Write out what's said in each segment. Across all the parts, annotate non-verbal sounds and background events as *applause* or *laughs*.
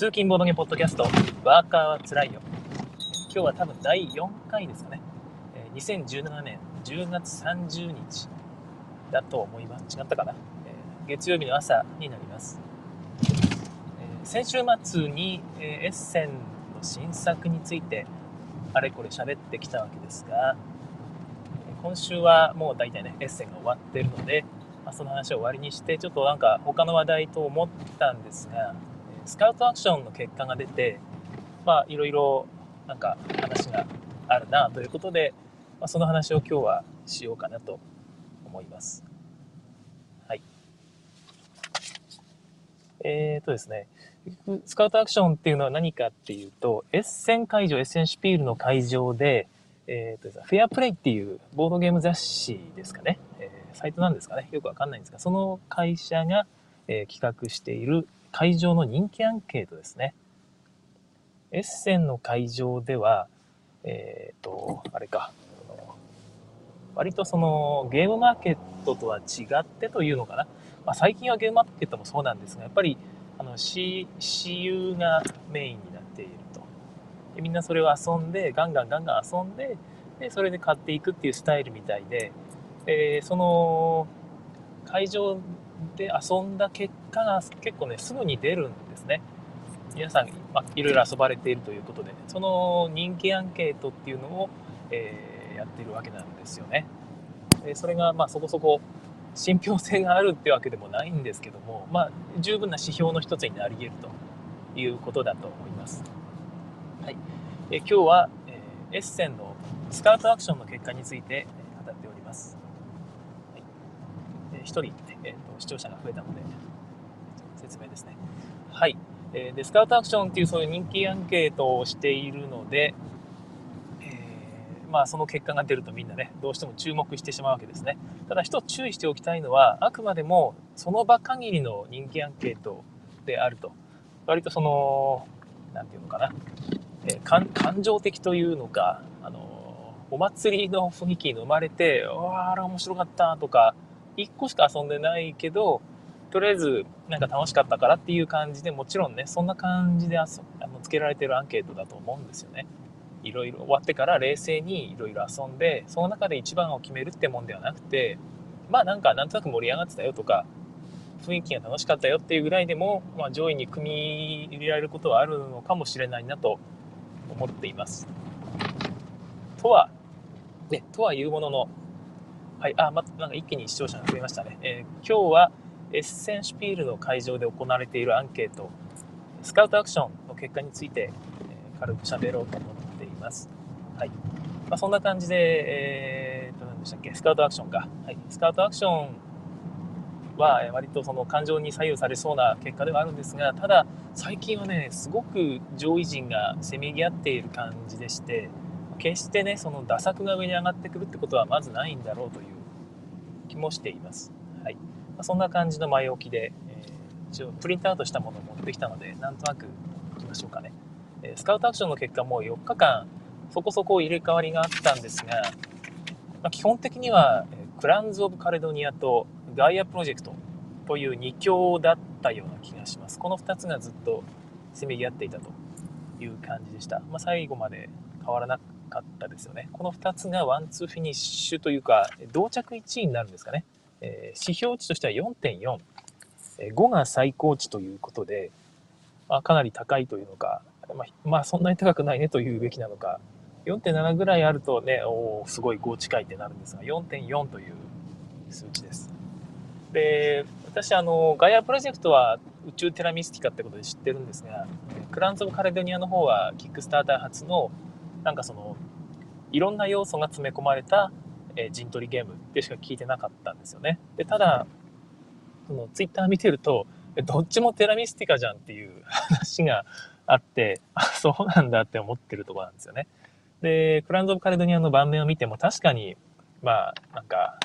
通勤ボードゲポッドキャスト、ワーカーはつらいよ。今日は多分第4回ですかね。2017年10月30日だと思います。違ったかな。月曜日の朝になります。先週末に、エッセンの新作についてあれこれ喋ってきたわけですが、今週はもう大体ね、エッセンが終わってるので、ま、その話を終わりにして、ちょっとなんか他の話題と思ったんですが、スカウトアクションの結果が出て、まあいろいろなんか話があるなということで、まあ、その話を今日はしようかなと思います。はい。えーとですね、スカウトアクションっていうのは何かっていうと、エッセン会場、エッセンシュピールの会場で、えーとですねフェアプレイっていうボードゲーム雑誌ですかね、えーサイトなんですかね、よくわかんないんですが、その会社が、えー企画している会場の人気アンケートですね。エッセンの会場では、えっ、と、あれか、割とそのゲームマーケットとは違ってというのかな。まあ、最近はゲームマーケットもそうなんですが、やっぱりあの私私有がメインになっていると。でみんなそれを遊んで、ガンガンガンガン遊んで、でそれで買っていくっていうスタイルみたいで、えーその会場で遊んだ結果が結構ね、すぐに出るんですね。皆さん、まあ、いろいろ遊ばれているということで、その人気アンケートっていうのを、えーやっているわけなんですよね。でそれが、まあ、そこそこ信憑性があるってわけでもないんですけども、まあ、十分な指標の一つになり得るということだと思います。はい。え今日は、えーエッセンのスカウトアクションの結果について語っております。はいえー一人、えーと視聴者が増えたので、説明ですね。はい。えーで、スカウトアクションっていうそういう人気アンケートをしているので、えまあその結果が出るとみんなね、どうしても注目してしまうわけですね。ただ一つ注意しておきたいのは、あくまでもその場限りの人気アンケートであると。割とその、なんていうのかな、えー感感情的というのか、あのお祭りの雰囲気に生まれて、うわあ面白かったとか、1個しか遊んでないけど、とりあえずなんか楽しかったからっていう感じでもちろんねそんな感じであそあのつけられてるアンケートだと思うんですよね。いろいろ終わってから冷静にいろいろ遊んでその中で一番を決めるってもんではなくてまあなんかなんとなく盛り上がってたよとか雰囲気が楽しかったよっていうぐらいでも、まあ、上位に組み入れられることはあるのかもしれないなと思っています。とはねとはいうもののはいあまなんか一気に視聴者が増えましたね、えー今日はエッセンシュピールの会場で行われているアンケート、スカウトアクションの結果について、えー軽く喋ろうと思っています。はい。まあ、そんな感じで、えー、と、何でしたっけ、スカウトアクションか。はい。スカウトアクションは、割とその感情に左右されそうな結果ではあるんですが、ただ、最近はね、すごく上位陣がせめぎ合っている感じでして、決してね、その打作が上に上がってくるってことはまずないんだろうという気もしています。はい。まあ、そんな感じの前置きで、えー一応プリントアウトしたものを持ってきたので、なんとなくいきましょうかね。えースカウトアクションの結果もう4日間そこそこ入れ替わりがあったんですが、まあ、基本的にはえクランズ・オブ・カレドニアとガイア・プロジェクトという2強だったような気がします。この2つがずっとせめぎ合っていたという感じでした。まあ、最後まで変わらなかったですよね。この2つがワンツーフィニッシュというか、同着1位になるんですかね。え指標値としては4.4、え5が最高値ということで、まあ、かなり高いというのか、まあ、まあそんなに高くないねというべきなのか、4.7ぐらいあるとね、おーすごい5近いってなるんですが、4.4という数値です。で、私、あの、ガイアプロジェクトは宇宙テラミスティカってことで知ってるんですが、クランズ・オブ・カレドニアの方はキックスターター初の、なんかその、いろんな要素が詰め込まれた、えー陣取りゲームでしか聞いてなかったんですよね。で、ただ、そのツイッター見てると、どっちもテラミスティカじゃんっていう *laughs* 話があって、あ、そうなんだって思ってるとこなんですよね。で、クランズ・オブ・カレドニアの盤面を見ても確かに、まあ、なんか、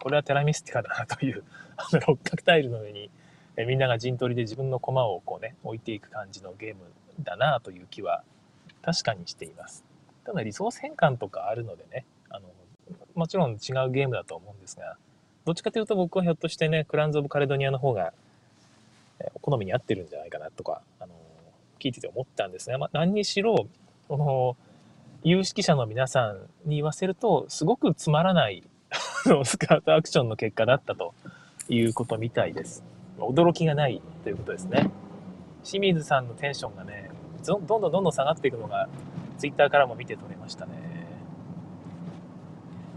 これはテラミスティカだなという、あの六角タイルの上に、えみんなが陣取りで自分の駒をこうね、置いていく感じのゲームだなという気は確かにしています。ただリソース変換とかあるのでね、あの、もちろん違うゲームだと思うんですが、どっちかというと僕はひょっとしてね、クランズ・オブ・カレドニアの方が、えー好みに合ってるんじゃないかなとか、あの聞いてて思ったんですが、まあ、何にしろ、この、有識者の皆さんに言わせると、すごくつまらない *laughs* スカートアクションの結果だったということみたいです。驚きがないということですね。清水さんのテンションがね、どんどんどんどん下がっていくのが、ツイッターからも見て取れましたね。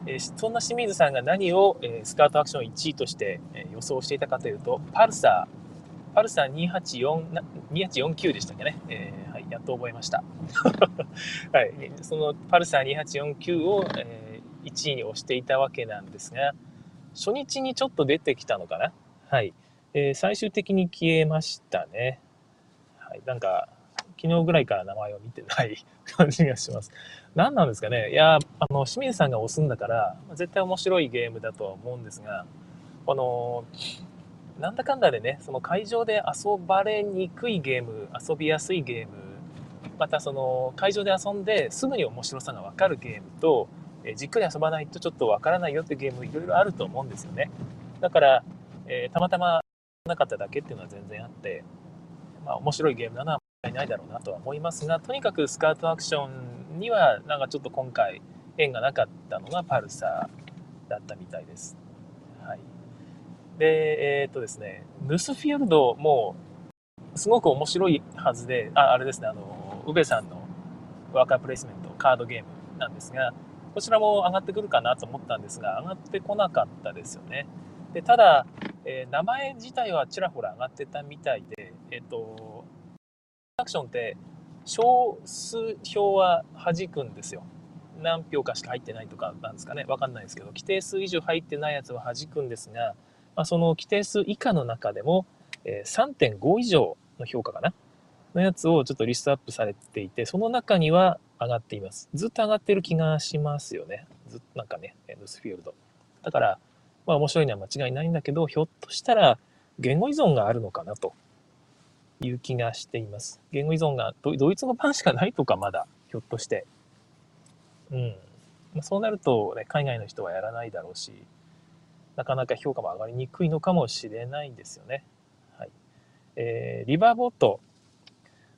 えー、そんな清水さんが何を、えー、スカートアクション1位として、えー、予想していたかというと、パルサー、パルサー284 2849でしたっけね。えー、はい、やっと覚えました。*laughs* はい、そのパルサー2849を、えー、1位に押していたわけなんですが、初日にちょっと出てきたのかな。はい。えー、最終的に消えましたね。はい。なんか、昨日ぐらいから名前を見てない *laughs* 感じがします。何なんですかねいや、あの、清水さんが押すんだから、絶対面白いゲームだとは思うんですが、あの、なんだかんだでね、その会場で遊ばれにくいゲーム、遊びやすいゲーム、またその会場で遊んですぐに面白さがわかるゲームと、えじっくり遊ばないとちょっとわからないよってゲームいろいろあると思うんですよね。だから、えー、たまたまなかっただけっていうのは全然あって、まあ面白いゲームだなないだろうなとは思いますが、とにかくスカートアクションにはなんかちょっと今回縁がなかったのがパルサーだったみたいです。はい。で、えー、っとですね、ヌスフィールドもすごく面白いはずで、あ、あれですね、あの、宇部さんのワーカープレイスメント、カードゲームなんですが、こちらも上がってくるかなと思ったんですが、上がってこなかったですよね。で、ただ、えー、名前自体はちらほら上がってたみたいで、えっ、ー、と、アクションって少数票は弾くんですよ。何票かしか入ってないとかなんですかね。わかんないですけど、規定数以上入ってないやつは弾くんですが、まあ、その規定数以下の中でも、え、3.5以上の評価かなのやつをちょっとリストアップされていて、その中には上がっています。ずっと上がってる気がしますよね。ずっとなんかね、エンドスフィールド。だから、まあ面白いのは間違いないんだけど、ひょっとしたら言語依存があるのかなという気がしています。言語依存がドイツ語版しかないとかまだ、ひょっとして。うん。まそうなると、ね、海外の人はやらないだろうし、なかなか評価も上がりにくいのかもしれないんですよね。はい。えー、リバーボット。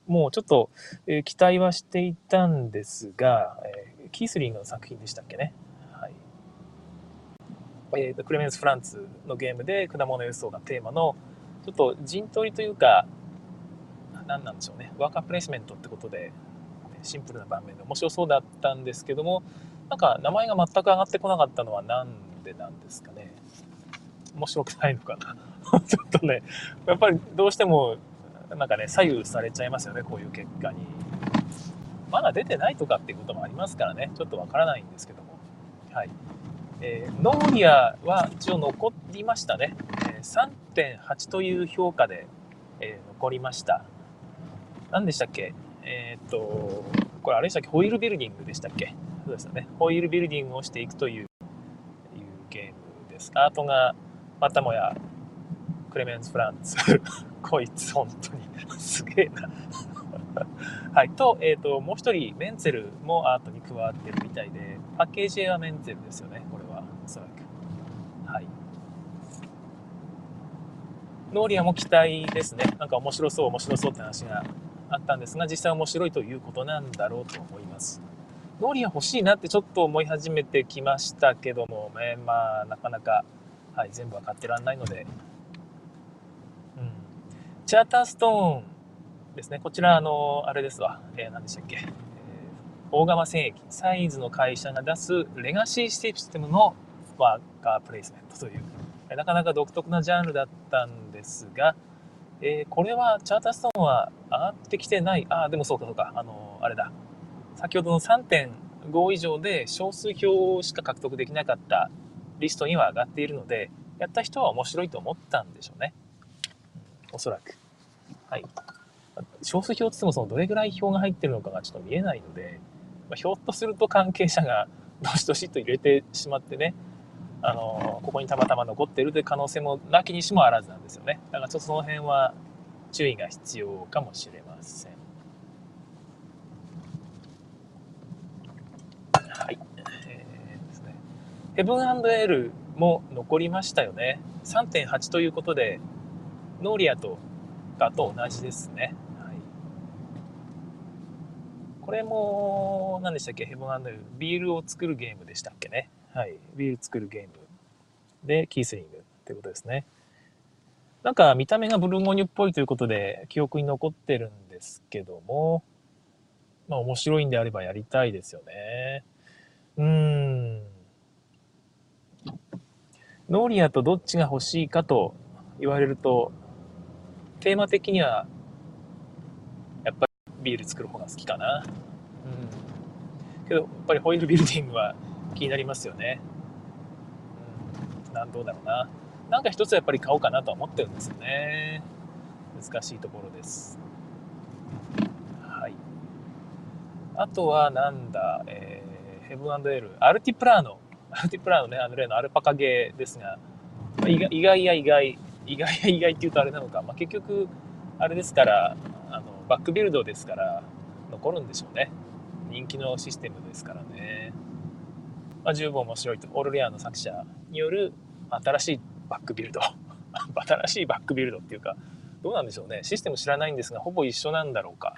もうちょっと、えー、期待はしていたんですが、えー、キースリングの作品でしたっけね。はい。えー、クレメンス・フランツのゲームで果物輸送がテーマの、ちょっと陣取りというか、何なんでしょうね。ワーカープレイスメントってことでシンプルな盤面で面白そうだったんですけどもなんか名前が全く上がってこなかったのは何でなんですかね。面白くないのかな。*laughs* ちょっとねやっぱりどうしてもなんかね左右されちゃいますよねこういう結果に。まだ出てないとかっていうこともありますからね。ちょっとわからないんですけども。はい。えー、ノーリアは一応残りましたね、えー、3.8という評価で、えー、残りました。何でしたっけ？えー、っと、これあれでしたっけ？ホイールビルディングでしたっけ？そうですよね。ホイールビルディングをしていくといういうゲームです。アートがまたもやクレメンス・フランツ。*laughs* こいつ本当にすげえな *laughs* はい。と、えっ、ー、と、もう一人、メンツェルもアートに加わってるみたいで、パッケージ絵はメンツェルですよね。これは、おそらく。はい。ノーリアも期待ですね。なんか面白そう、面白そうって話があったんですが、実際面白いということなんだろうと思います。ノーリア欲しいなってちょっと思い始めてきましたけども、ね、まあ、なかなか、はい、全部は買ってらんないので、うん。チャーターストーンですね。こちら、あの、あれですわ。えー、何でしたっけ。えー、大釜戦役、サイズの会社が出すレガシーシステムのワーカープレイスメントという、なかなか独特なジャンルだったんですが、えー、これはチャーターストーンは上がってきてない。ああ、でもそうかそうか。あのー、あれだ。先ほどの3.5以上で少数票しか獲得できなかったリストには上がっているので、やった人は面白いと思ったんでしょうね。おそらく。はい。少数票って言ってもそのどれぐらい票が入ってるのかがちょっと見えないので、まあ、ひょっとすると関係者がどしどしと入れてしまってね、あのここにたまたま残ってるという可能性もなきにしもあらずなんですよね。だからちょっとその辺は注意が必要かもしれません。はい。えー、ですね。ヘブンエールも残りましたよね。3.8ということで、ノーリアとかと同じですね。はい。これも、何でしたっけ？ヘブンエール。ビールを作るゲームでしたっけね。はい。ビール作るゲームでキースリングってことですね。なんか見た目がブルゴーニュっぽいということで記憶に残ってるんですけども、まあ面白いんであればやりたいですよね。うーん。ノーリアとどっちが欲しいかと言われると、テーマ的には、やっぱりビール作る方が好きかな。うん。けど、やっぱりホイールビルディングは気になりますよね。うん。なんどうだろうな。なんか一つやっぱり買おうかなとは思ってるんですよね。難しいところです。はい。あとはなんだ、えー、ヘブンエル、アルティプラーノ。アルティプラーノね、あの例のアルパカゲーですが、意外意外や意外、意外や意外って言うとあれなのか、まあ、結局、あれですから、あのバックビルドですから、残るんでしょうね。人気のシステムですからね。まあ、十分面白いと。オールレアの作者による新しいバックビルド。*laughs* 新しいバックビルドっていうかどうなんでしょうね。システム知らないんですがほぼ一緒なんだろうか、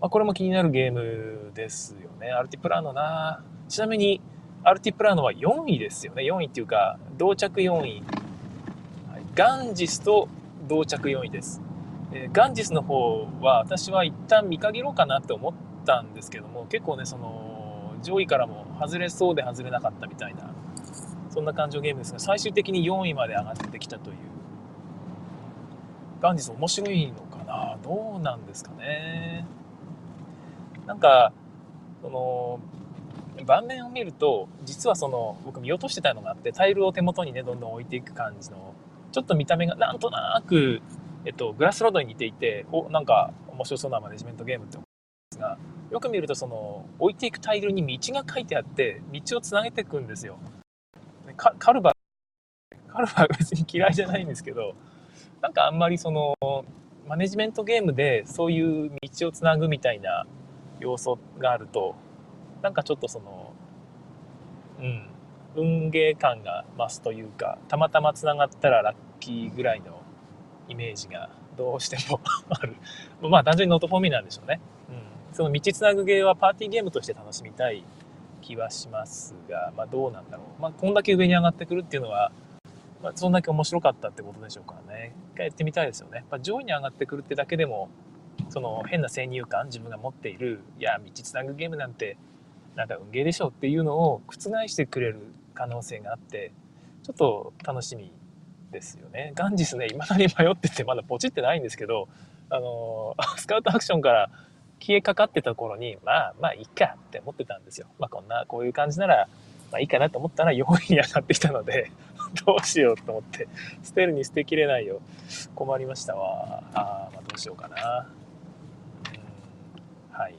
まあ、これも気になるゲームですよね。アルティプラーノな。ちなみにアルティプラーノは4位ですよね。4位っていうか同着4位、はい、ガンジスと同着4位です、え、ガンジスの方は私は一旦見限ろうかなって思ったんですけども結構ねその上位からも外れそうで外れなかったみたいなそんな感じのゲームですが最終的に4位まで上がってきたという。ガンジス面白いのかな？どうなんですかね？なんかその盤面を見ると実はその僕見落としてたのがあってタイルを手元にねどんどん置いていく感じのちょっと見た目がなんとなく、えっと、グラスロードに似ていておなんか面白そうなマネジメントゲームって思よく見るとその置いていくタイルに道が書いてあって道をつなげていくんですよ。カルバカルバは *laughs* 別に嫌いじゃないんですけどなんかあんまりそのマネジメントゲームでそういう道をつなぐみたいな要素があるとなんかちょっとそのうん運ゲー感が増すというかたまたまつながったらラッキーぐらいのイメージがどうしても *laughs* ある。*laughs* まあ単純に not for me なんでしょうね。その道つなぐゲーはパーティーゲームとして楽しみたい気はしますが、まあ、どうなんだろう。まあ、こんだけ上に上がってくるっていうのは、まあ、そんだけ面白かったってことでしょうからね。一回やってみたいですよね。やっぱ上位に上がってくるってだけでも、その変な先入観、自分が持っている、いや、道つなぐゲームなんて、なんか運ゲーでしょっていうのを覆してくれる可能性があって、ちょっと楽しみですよね。ガンジスね、未だに迷ってて、まだポチってないんですけど、あの、スカウトアクションから消えかかってた頃に、まあまあいいかって思ってたんですよ。まあこんな、こういう感じなら、まあいいかなと思ったら4位に上がってきたので *laughs* どうしようと思って、捨てるに捨てきれないよ。困りましたわ。あまあどうしようかな。うん、はい。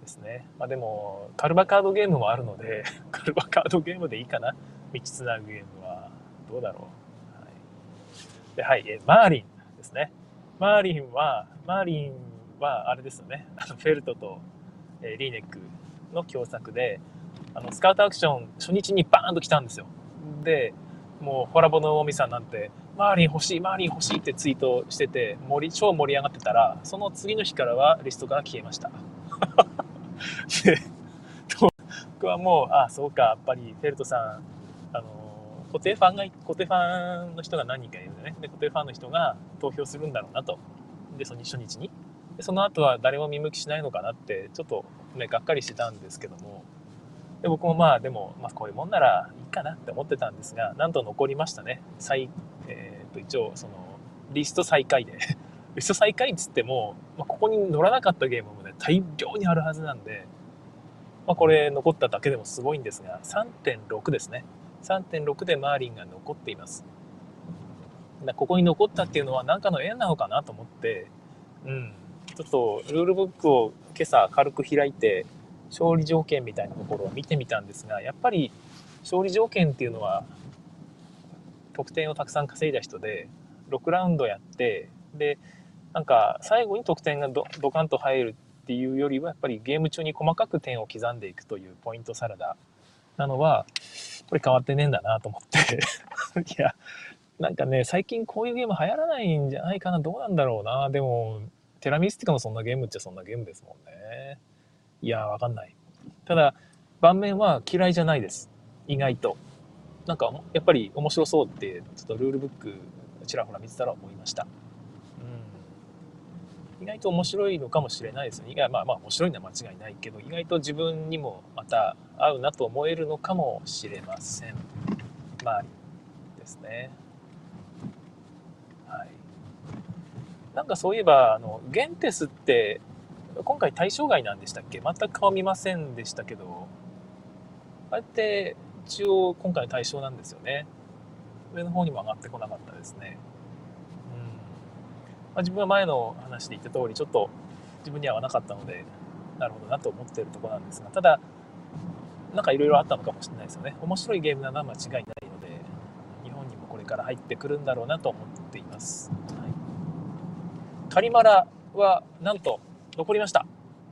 ですね。まあでも、カルバカードゲームもあるので *laughs* カルバカードゲームでいいかな。道つなぐゲームは。どうだろう。はい。で、はい、えマーリンですね。マーリンは、マーリンはあれですよね。*laughs* あのフェルトと、えー、リーネックの共作であのスカウトアクション初日にバーンと来たんですよ。でもうホラボのおみさんなんて「マーリン欲しいマーリン欲しい」ってツイートしてて盛り超盛り上がってたらその次の日からはリストから消えました。*laughs* で僕はもうああそうかやっぱりフェルトさんあの固定ファンが固定ファンの人が何人かいるんでね。で固定ファンの人が投票するんだろうなと。でその初日に。でその後は誰も見向きしないのかなってちょっとねがっかりしてたんですけども。で僕もまあでも、まあ、こういうもんならいいかなって思ってたんですがなんと残りましたね。再、えー、と一応そのリスト最下位で。リスト最下位っつっても、まあ、ここに乗らなかったゲームもね大量にあるはずなんで、まあ、これ残っただけでもすごいんですが3.6ですね。3.6でマーリンが残っています。ここに残ったっていうのは何かの縁なのかなと思ってうん。ちょっとルールブックを今朝軽く開いて勝利条件みたいなところを見てみたんですがやっぱり勝利条件っていうのは得点をたくさん稼いだ人で6ラウンドやってでなんか最後に得点がドドカンと入るっていうよりはやっぱりゲーム中に細かく点を刻んでいくというポイントサラダなのはこれ変わってねえんだなと思って。*laughs* いやなんかね最近こういうゲーム流行らないんじゃないかなどうなんだろうな。でもテラミスティカもそんなゲームっちゃそんなゲームですもんね。いやー、わかんない。ただ、盤面は嫌いじゃないです。意外と。なんか、やっぱり面白そうって、ちょっとルールブックちらほら見てたら思いました。うん。意外と面白いのかもしれないですね。意外まあまあ面白いのは間違いないけど、意外と自分にもまた合うなと思えるのかもしれません。まあ、ですね。はい。なんかそういえば、あの、ゲンテスって、今回対象外なんでしたっけ？全く顔見ませんでしたけど、あれって一応今回の対象なんですよね。上の方にも上がってこなかったですね。うん。まあ、自分は前の話で言った通りちょっと自分には合わなかったのでなるほどなと思ってるとこなんですが。ただなんかいろいろあったのかもしれないですよね。面白いゲームなのは間違いないので日本にもこれから入ってくるんだろうなと思っています、カリマラはなんと残りました。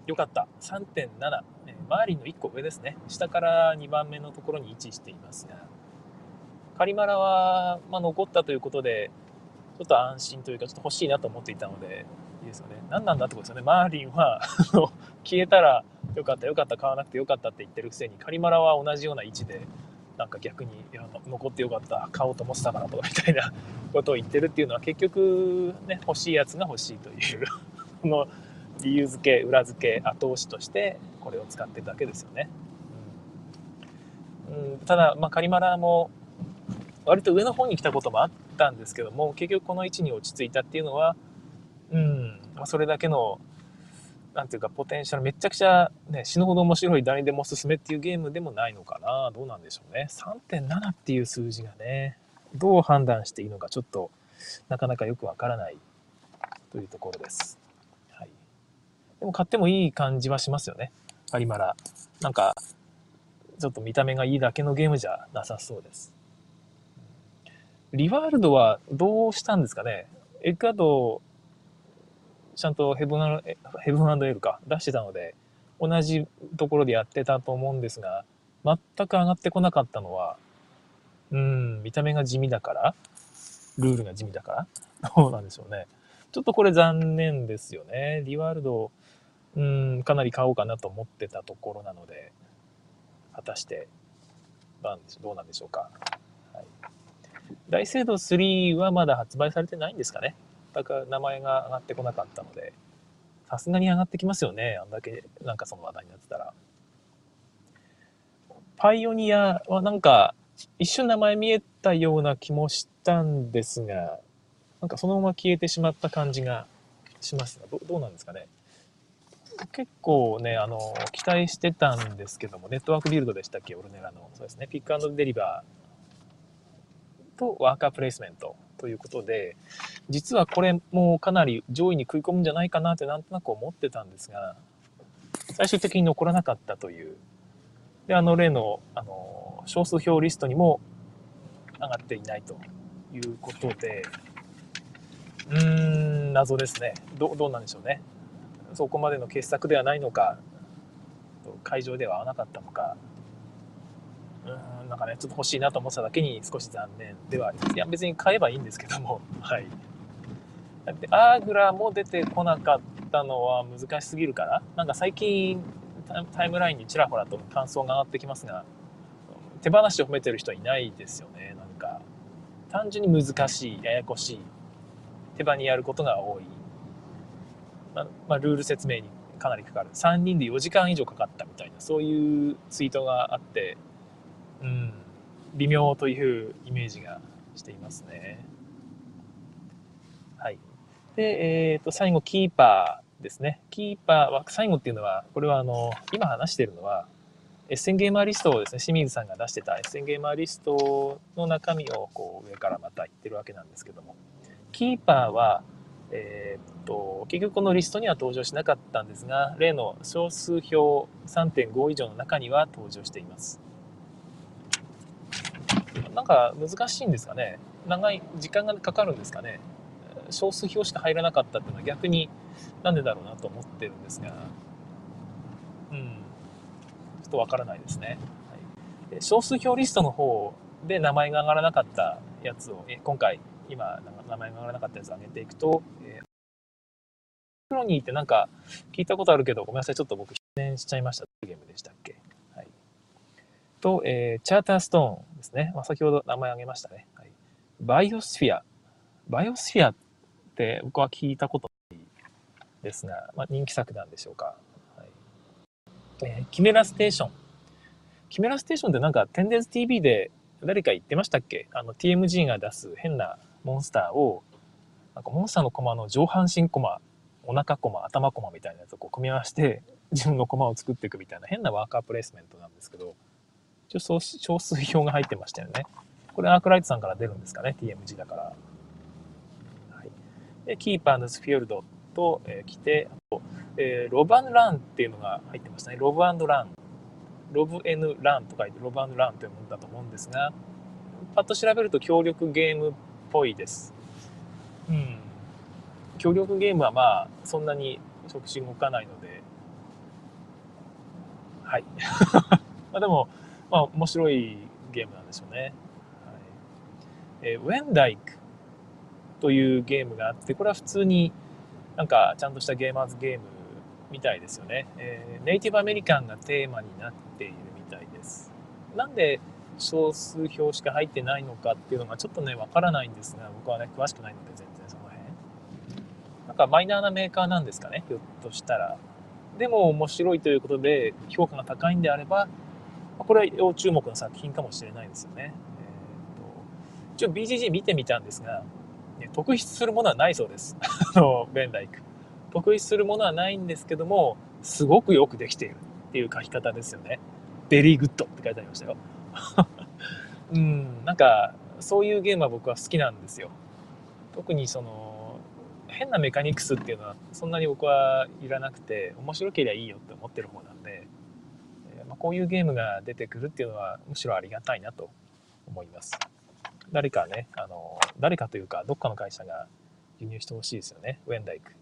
よかった。3.7マーリンの1個上ですね。下から2番目のところに位置していますが。カリマラは、まあ、残ったということで、ちょっと安心というか、ちょっと欲しいなと思っていたので、いいですよね。何なんだってことですよね。マーリンは消えたらよかった、よかった、買わなくてよかったって言ってるくせに、カリマラは同じような位置で、なんか逆に、いや、残ってよかった、買おうと思ってたからとかみたいな *laughs* ことを言ってるっていうのは、結局、ね、欲しいやつが欲しいというこの理由付け、裏付け、後押しとして、これを使ってるだけですよね。うん、ただ、まあ、カリマラも、割と上の方に来たこともあったんですけども結局この位置に落ち着いたっていうのはうん、ま、それだけのなんていうかポテンシャルめちゃくちゃ、ね、死ぬほど面白い誰でもおすすめっていうゲームでもないのかな。どうなんでしょうね。3.7っていう数字がねどう判断していいのかちょっとなかなかよくわからないというところです、はい、でも買ってもいい感じはしますよね。カリマラなんかちょっと見た目がいいだけのゲームじゃなさそうです。リワールドはどうしたんですかね。エッグアド、ちゃんとヘブンヘブンエルか出してたので、同じところでやってたと思うんですが、全く上がってこなかったのは、うん、見た目が地味だからルールが地味だからどうなんでしょうね。ちょっとこれ残念ですよね。リワールド、うん、かなり買おうかなと思ってたところなので、果たして、どうなんでしょうか。はい大聖堂3はまだ発売されてないんですかね。だから名前が上がってこなかったので、さすがに上がってきますよね。あんだけなんかその話題になってたら。パイオニアはなんか一瞬名前見えたような気もしたんですが、なんかそのまま消えてしまった感じがしますが、どどうなんですかね。結構ね、あの、期待してたんですけども、ネットワークビルドでしたっけ、オルネラの。そうですね、ピックデリバーとワーカープレイスメントということで、実はこれもかなり上位に食い込むんじゃないかなってなんとなく思ってたんですが、最終的に残らなかったという。で、あの例の、あの、少数票リストにも上がっていないということで、うーん、謎ですね。どどうなんでしょうね。そこまでの傑作ではないのか、会場では合わなかったのか、うん、なんかね、ちょっと欲しいなと思ってただけに少し残念ではあります。いや、別に買えばいいんですけども、*laughs* はい。で、アーグラも出てこなかったのは難しすぎるかななんか最近、タイムラインにちらほらと感想が上がってきますが、手放しを褒めてる人はいないですよね。なんか、単純に難しい、ややこしい、手場にやることが多い。ままあ、ルール説明にかなりかかる。3人で4時間以上かかったみたいな、そういうツイートがあって、うん、微妙というイメージがしていますね。はい。で、え、ー、と、最後、キーパーですね。キーパーは、最後っていうのは、これはあの、今話しているのは、エッセンゲーマーリストをですね、清水さんが出してたエッセンゲーマーリストの中身をこう上からまた言ってるわけなんですけども、キーパーは、えー、っと、結局このリストには登場しなかったんですが、例の少数票3.5以上の中には登場しています。なんか難しいんですかね。長い時間がかかるんですかね。少数票しか入らなかったっていうのは逆になんでだろうなと思ってるんですが。うん。ちょっとわからないですね、はい、少数票リストの方で名前が上がらなかったやつをえ今回今名前が上がらなかったやつを上げていくと、えクロニーってなんか聞いたことあるけど、ごめんなさい、ちょっと僕、失念しちゃいました。ゲームでしたっけ？と、えー、チャーターストーンですね。まあ、先ほど名前挙げましたね。はい、バイオスフィア。バイオスフィアって僕は聞いたことないですが、まあ、人気作なんでしょうか。はいえー、キメラステーション。キメラステーションってなんか、テンデンス TV で誰か言ってましたっけ？あの、TMG が出す変なモンスターを、なんかモンスターのコマの上半身コマ、お腹コマ、頭コマみたいなやつをこう組み合わせて、自分のコマを作っていくみたいな変なワーカープレイスメントなんですけど、一応少数表が入ってましたよね。これアークライトさんから出るんですかね、TMG だから。はい、で、キーパーのスフィヨルドと、えー、来て、あと、えー、ロブランっていうのが入ってましたね。ロブラン。ロブ N ランと書いてロブランというものだと思うんですが、パッと調べると協力ゲームっぽいです。うん。協力ゲームはまあ、そんなに触手動かないので、はい。*laughs* まあでも、まあ面白いゲームなんでしょうね。はい、えー、ウェンダイクというゲームがあって、これは普通になんかちゃんとしたゲーマーズゲームみたいですよね。えー、ネイティブアメリカンがテーマになっているみたいです。なんで少数票しか入ってないのかっていうのがちょっとね、わからないんですが、僕はね、詳しくないので全然その辺。なんかマイナーなメーカーなんですかね、ひょっとしたら。でも面白いということで評価が高いんであれば、これは要注目の作品かもしれないですよね。えーと、一応 BGG 見てみたんですが、ね、特筆するものはないそうです。*laughs* あの、ベンダイク。特筆するものはないんですけども、すごくよくできているっていう書き方ですよね。 very good って書いてありましたよ。*laughs* うん、なんか、そういうゲームは僕は好きなんですよ。特にその、変なメカニクスっていうのはそんなに僕はいらなくて、面白ければいいよって思ってる方なんで、こういうゲームが出てくるっていうのはむしろありがたいなと思います。誰かね、あの、誰かというか、どっかの会社が輸入してほしいですよね。ウェンダイク。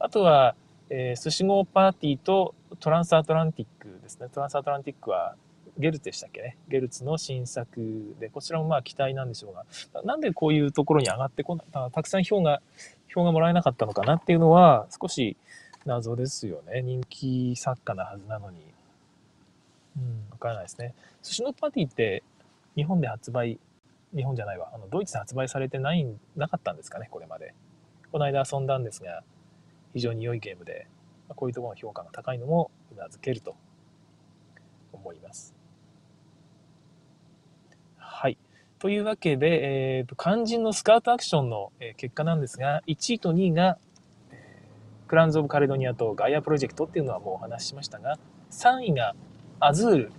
あとは、えー、寿司号パーティーとトランスアトランティックですね。トランスアトランティックはゲルツでしたっけね。ゲルツの新作で、こちらもまあ期待なんでしょうが、なんでこういうところに上がってこな、たくさん票が、票がもらえなかったのかなっていうのは少し謎ですよね。人気作家なはずなのに。うん、わからないですね。寿司のパーティーって日本で発売、日本じゃないわ、あのドイツで発売されてない、なかったんですかね、これまで。この間遊んだんですが、非常に良いゲームで、こういうところの評価が高いのもうなずけると思います。はい。というわけで、えーと、肝心のスカウトアクションの、結果なんですが、1位と2位が、クランズ・オブ・カレドニアとガイアプロジェクトっていうのはもうお話ししましたが、3位がアズール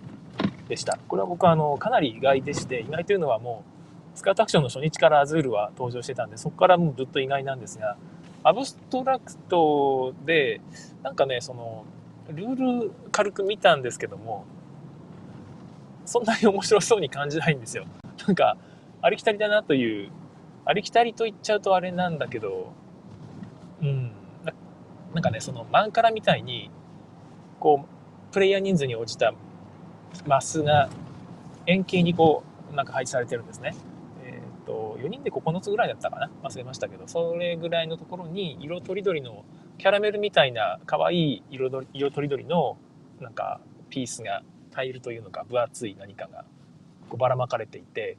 でした。これは僕はあのかなり意外でして、意外というのはもう、スカウトアクションの初日からアズールは登場してたんで、そこからもうずっと意外なんですが、アブストラクトで、なんかね、その、ルール軽く見たんですけども、そんなに面白そうに感じないんですよ。なんか、ありきたりだなという、ありきたりと言っちゃうとあれなんだけど、うん、なんかね、その、マンカラみたいに、こう、プレイヤー人数に応じたマスが円形にこう、なんか配置されてるんですね。と、4人で9つぐらいだったかな忘れましたけど、それぐらいのところに色とりどりのキャラメルみたいな可愛い色色とりどりのなんかピースがタイルというのか分厚い何かがこうばらまかれていて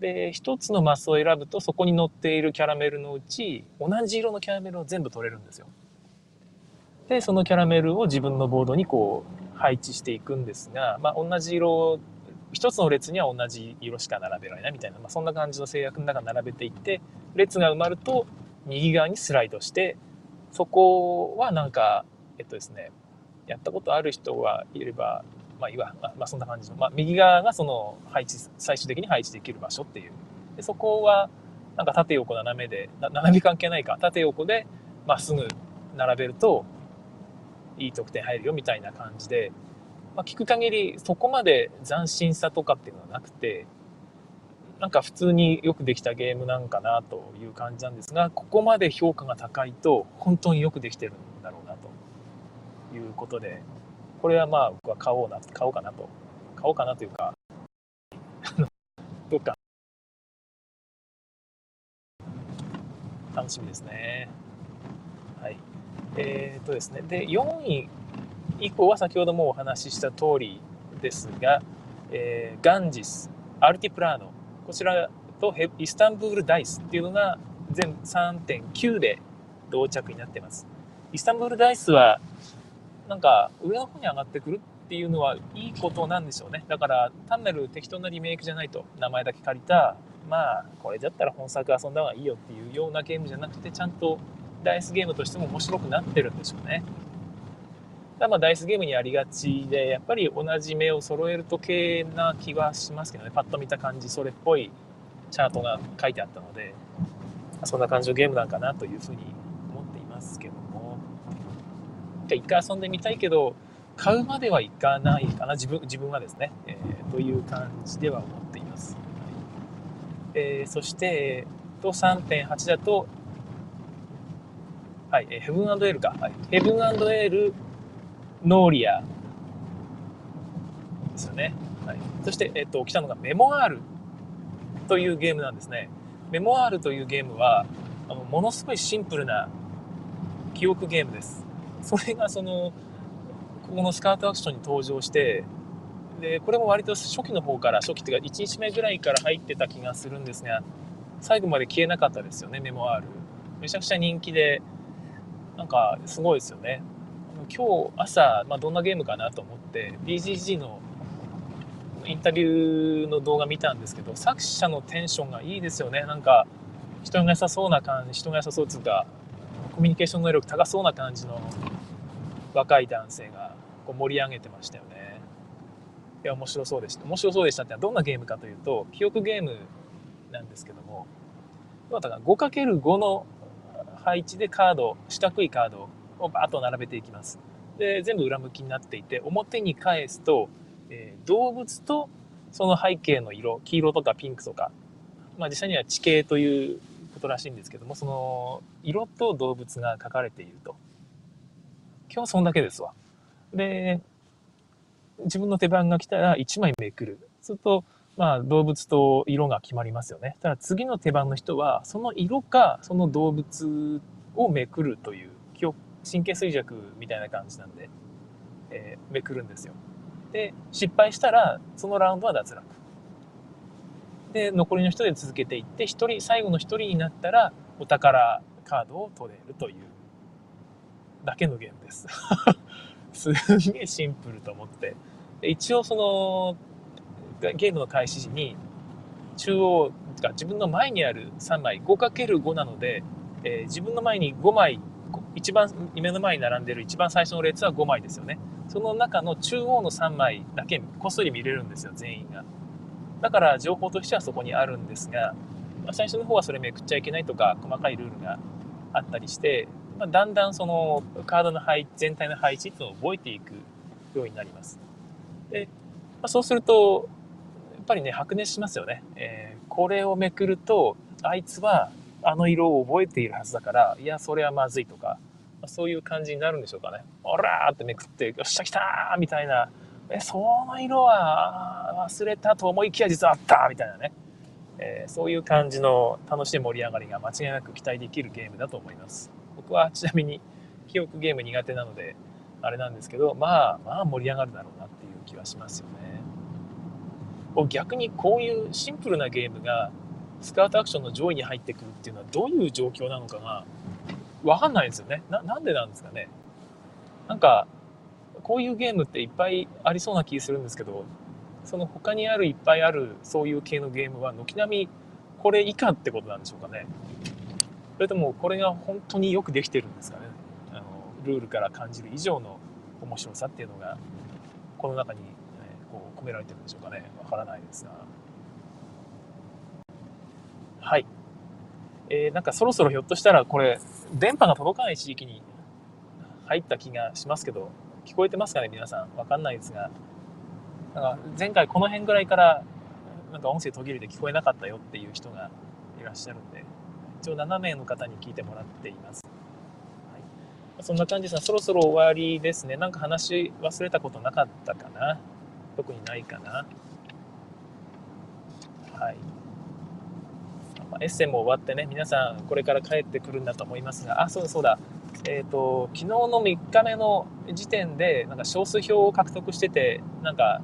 で一つのマスを選ぶとそこに乗っているキャラメルのうち同じ色のキャラメルを全部取れるんですよ。でそのキャラメルを自分のボードにこう配置していくんですが、まあ、同じ色一つの列には同じ色しか並べられないみたいな、まあ、そんな感じの制約の中に並べていって列が埋まると右側にスライドしてそこはなんかえっとですねやったことある人がいればまあいいわ、まあ、まあ、そんな感じの、まあ、右側がその配置最終的に配置できる場所っていう。でそこはなんか縦横斜めで斜め関係ないか。縦横でまっすぐ並べるといい得点入るよみたいな感じでまあ、聞く限りそこまで斬新さとかっていうのはなくて、なんか普通によくできたゲームなんかなという感じなんですが、ここまで評価が高いと本当によくできてるんだろうなということで、これはまあ僕は買おうな、買おうかなと。買おうかなというか、どっか楽しみですね。はい。えっ、とですね、で、4位以降は先ほどもお話しした通りですが、えー、ガンジス、アルティプラーノ、こちらとイスタンブールダイスっていうのが全3.9で同着になってます。イスタンブールダイスは、なんか上の方に上がってくるっていうのはいいことなんでしょうね。だから単なる適当なリメイクじゃないと、名前だけ借りた、まあこれだったら本作遊んだ方がいいよっていうようなゲームじゃなくて、ちゃんとダイスゲームとしても面白くなってるんでしょうね。ただまあダイスゲームにありがちで、やっぱり同じ目を揃えると系な気はしますけどね、パッと見た感じ、それっぽいチャートが書いてあったので、そんな感じのゲームなんかなというふうに思っていますけども、一回遊んでみたいけど、買うまではいかないかな、自分自分はですね、えー、という感じでは思っています。えー、そして、と3.8だと、はい、えー、ヘブンエールか。はい、ヘブンエールノーリアですよね。はい、そして、えっ、ー、と、来たのがメモアールというゲームなんですね。メモアールというゲームは、あのものすごいシンプルな記憶ゲームです。それがその、ここのスカートアクションに登場して、で、これも割と初期の方から、初期っていうか1日目ぐらいから入ってた気がするんですが、最後まで消えなかったですよね、メモアール。めちゃくちゃ人気で、かすごいですよね。今日朝、まあ、どんなゲームかなと思って、BGG のインタビューの動画見たんですけど、作者のテンションがいいですよね。なんか、人が良さそうな感じ、人が良さそうっていうか、コミュニケーション能力高そうな感じの若い男性がこう盛り上げてましたよね。いや、面白そうでした。面白そうでしたってどんなゲームかというと、記憶ゲームなんですけどもだから、5×5 の配置でカード、四角いカードをバーッと並べていきます。で、全部裏向きになっていて、表に返すと、えー、動物とその背景の色、黄色とかピンクとか、まあ実際には地形ということらしいんですけども、その色と動物が描かれていると。今日はそんだけですわ。で、自分の手番が来たら1枚めくる。すると、まあ動物と色が決まりますよね。ただ次の手番の人は、その色かその動物をめくるという、神経衰弱みたいな感じなんで、えー、めくるんですよ。で、失敗したら、そのラウンドは脱落。で、残りの人で続けていって、一人、最後の一人になったら、お宝カードを取れるというだけのゲームです。*laughs* すげえシンプルと思って。一応その、ゲームの開始時に、中央が自分の前にある3枚、5×5 なので、えー、自分の前に5枚一番目の前に並んでる一番最初の列は5枚ですよね。その中の中央の3枚だけこっそり見れるんですよ、全員が。だから情報としてはそこにあるんですが、まあ、最初の方はそれめくっちゃいけないとか細かいルールがあったりして、まあ、だんだんそのカードの配全体の配置っていうのを覚えていくようになります。で、まあ、そうすると、ぱりね、白熱しますよね。えー、これをめくると、あいつはあの色を覚えているはずだから、いや、それはまずいとか、そういう感じになるんでしょうかね。おらーってめくって、よっしゃ来たーみたいな、え、その色は忘れたと思いきや実はあったみたいなね。えー、そういう感じの楽しい盛り上がりが間違いなく期待できるゲームだと思います。僕はちなみに記憶ゲーム苦手なので、あれなんですけど、まあ、まあ盛り上がるだろうなっていう気はしますよね。逆にこういうシンプルなゲームがスカートアクションの上位に入ってくるっていうのはどういう状況なのかがわかんないですよね。な、なんでなんですかね。なんか、こういうゲームっていっぱいありそうな気するんですけど、その他にあるいっぱいあるそういう系のゲームは軒並みこれ以下ってことなんでしょうかね。それともこれが本当によくできてるんですかね。あのルールから感じる以上の面白さっていうのがこの中に、込められてるんでしょうかね。わからないですが。はい。えー、なんかそろそろひょっとしたらこれ、電波が届かない地域に入った気がしますけど、聞こえてますかね、皆さん。わかんないですが。なんか前回この辺ぐらいから、なんか音声途切れて聞こえなかったよっていう人がいらっしゃるんで、一応7名の方に聞いてもらっています。そんな感じですが、そろそろ終わりですね。なんか話忘れたことなかったかな特にないかなはい。まあエッセンも終わってね、皆さんこれから帰ってくるんだと思いますが、あ、そうだそうだ、えっ、ー、と、昨日の3日目の時点で、なんか少数票を獲得してて、なんか、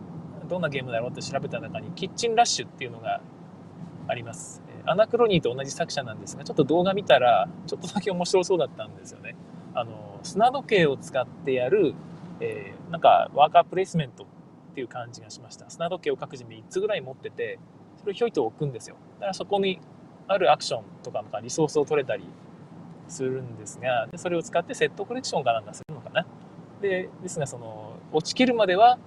どんなゲームだろうって調べた中に、キッチンラッシュっていうのがあります。アナクロニーと同じ作者なんですが、ちょっと動画見たら、ちょっとだけ面白そうだったんですよね。あの、砂時計を使ってやる、えー、なんかワーカープレイスメントっていう感じがしました。砂時計を各自3つぐらい持ってて、それをひょいと置くんですよ。だからそこにあるアクションとかリソースを取れたりするんですが、それを使ってセットコレクションかなんかするのかな。で、ですが、その、落ちきるまでは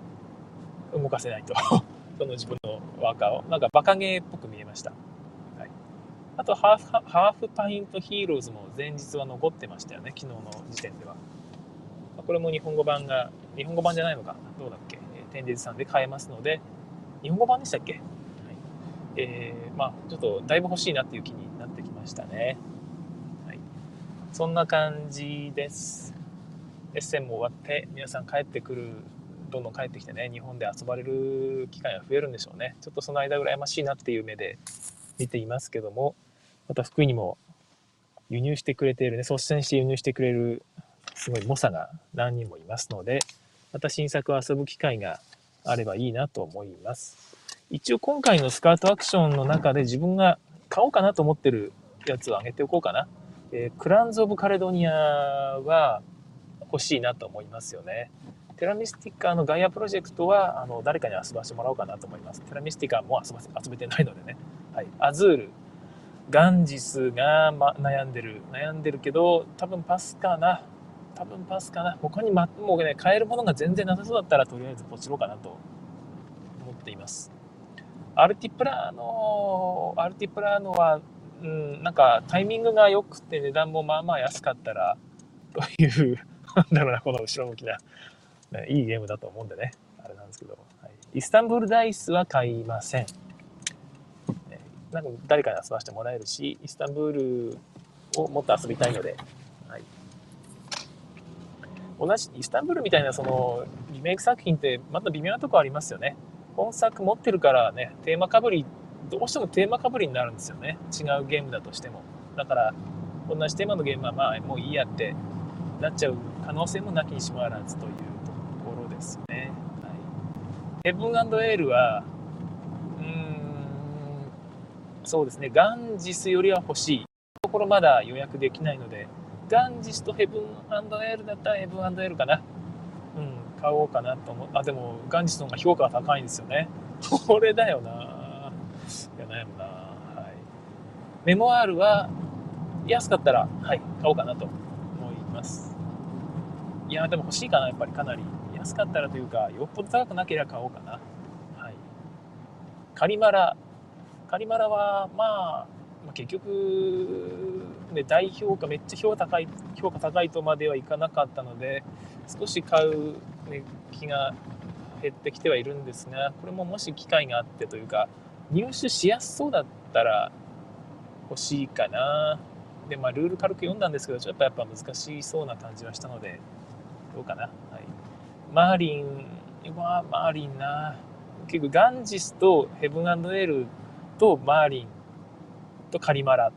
動かせないと。*laughs* その自分のワーカーを。なんかバカゲーっぽく見えました。はい。あとハーフ、ハーフパイントヒーローズも前日は残ってましたよね、昨日の時点では。これも日本語版が、日本語版じゃないのかどうだっけ？天デさんで買えますので、日本語版でしたっけ、はいえー、まあ、ちょっとだいぶ欲しいなっていう気になってきましたね。はい、そんな感じです。エッセンも終わって、皆さん帰ってくる、どんどん帰ってきてね、日本で遊ばれる機会が増えるんでしょうね。ちょっとその間羨ましいなっていう目で見ていますけども、また福井にも輸入してくれているね、率先して輸入してくれるすごい猛者が何人もいますので、また新作を遊ぶ機会があればいいなと思います。一応今回のスカートアクションの中で自分が買おうかなと思ってるやつをあげておこうかな。えー、クランズ・オブ・カレドニアは欲しいなと思いますよね。テラミスティカのガイアプロジェクトはあの誰かに遊ばしてもらおうかなと思います。テラミスティカも遊ば遊べてないのでね。はい。アズール、ガンジスが、ま、悩んでる。悩んでるけど、多分パスかな。多分パスかな。他に、ま、もうね、買えるものが全然なさそうだったら、とりあえずポチろうかなと思っています。アルティプラーノ、アルティプラーノは、うん、なんかタイミングが良くて値段もまあまあ安かったら、という、なんだろうな、この後ろ向きな、ね、いいゲームだと思うんでね、あれなんですけど、はい、イスタンブールダイスは買いません。なんか誰かに遊ばせてもらえるし、イスタンブールをもっと遊びたいので、同じイスタンブールみたいなそのリメイク作品ってまた微妙なとこありますよね。本作持ってるからね、テーマかぶり、どうしてもテーマかぶりになるんですよね。違うゲームだとしても。だから、同じテーマのゲームはまあもういいやってなっちゃう可能性もなきにしもあらずというところですね。はい、ヘブンエールは、うーん、そうですね、ガンジスよりは欲しい。ところまだ予約できないので、ガンジスとヘブンエールだったらヘブンエールかな。うん、買おうかなと思う。あ、でも、ガンジスの方が評価が高いんですよね。*laughs* これだよな。いや、悩むな。はい。メモアールは、安かったら、はい、買おうかなと思います。いや、でも欲しいかな、やっぱりかなり。安かったらというか、よっぽど高くなければ買おうかな。はい。カリマラ。カリマラは、まあ、まあ、結局、ね、大評価めっちゃ評価高い評価高いとまではいかなかったので少し買う、ね、気が減ってきてはいるんですがこれももし機会があってというか入手しやすそうだったら欲しいかな。でまあルール軽く読んだんですけどちょっとやっぱ難しそうな感じはしたのでどうかな、はい、マーリンはマーリンな。結局ガンジスとヘブンエールとマーリンとカリマラ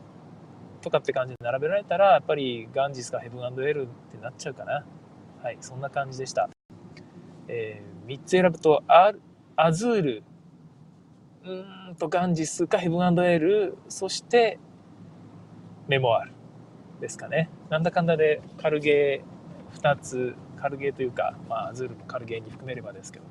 とかって感じで並べられたら、やっぱりガンジスかヘブンエルってなっちゃうかな。はい、そんな感じでした。えー、3つ選ぶと、アアズール、うーんとガンジスかヘブンエル、そしてメモアルですかね。なんだかんだでカルゲー2つ、カルゲーというか、まあ、アズールもカルゲーに含めればですけど、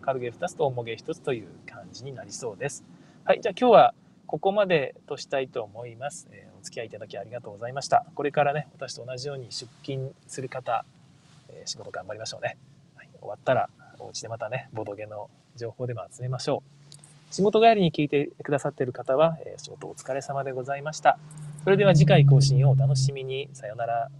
カルゲー2つと重ゲー1つという感じになりそうです。はい、じゃあ今日はここまでとしたいと思います、えー、お付き合いいただきありがとうございました。これからね、私と同じように出勤する方、えー、仕事頑張りましょうね。はい、終わったら、お家でまたね、ボドゲの情報でも集めましょう。仕事帰りに聞いてくださっている方は、えー、仕事お疲れ様でございました。それでは次回更新をお楽しみに。さよなら。